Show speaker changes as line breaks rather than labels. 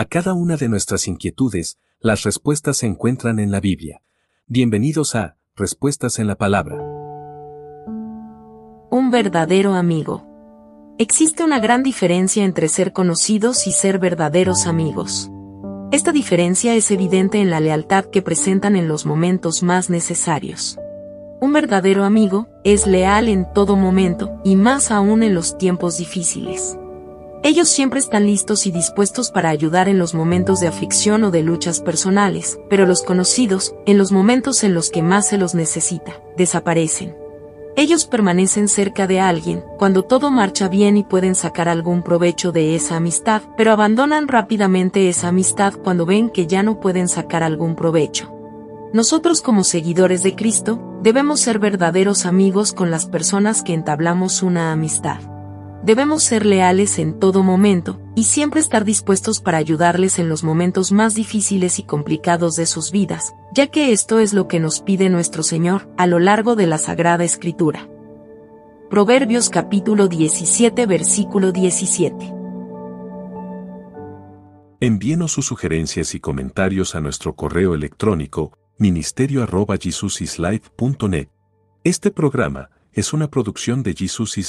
A cada una de nuestras inquietudes, las respuestas se encuentran en la Biblia. Bienvenidos a Respuestas en la Palabra.
Un verdadero amigo. Existe una gran diferencia entre ser conocidos y ser verdaderos amigos. Esta diferencia es evidente en la lealtad que presentan en los momentos más necesarios. Un verdadero amigo es leal en todo momento, y más aún en los tiempos difíciles. Ellos siempre están listos y dispuestos para ayudar en los momentos de aflicción o de luchas personales, pero los conocidos, en los momentos en los que más se los necesita, desaparecen. Ellos permanecen cerca de alguien, cuando todo marcha bien y pueden sacar algún provecho de esa amistad, pero abandonan rápidamente esa amistad cuando ven que ya no pueden sacar algún provecho. Nosotros como seguidores de Cristo, debemos ser verdaderos amigos con las personas que entablamos una amistad. Debemos ser leales en todo momento, y siempre estar dispuestos para ayudarles en los momentos más difíciles y complicados de sus vidas, ya que esto es lo que nos pide nuestro Señor a lo largo de la Sagrada Escritura. Proverbios capítulo 17 versículo 17.
Envíenos sus sugerencias y comentarios a nuestro correo electrónico ministerio arroba jesusislife.net. Este programa es una producción de Jesus is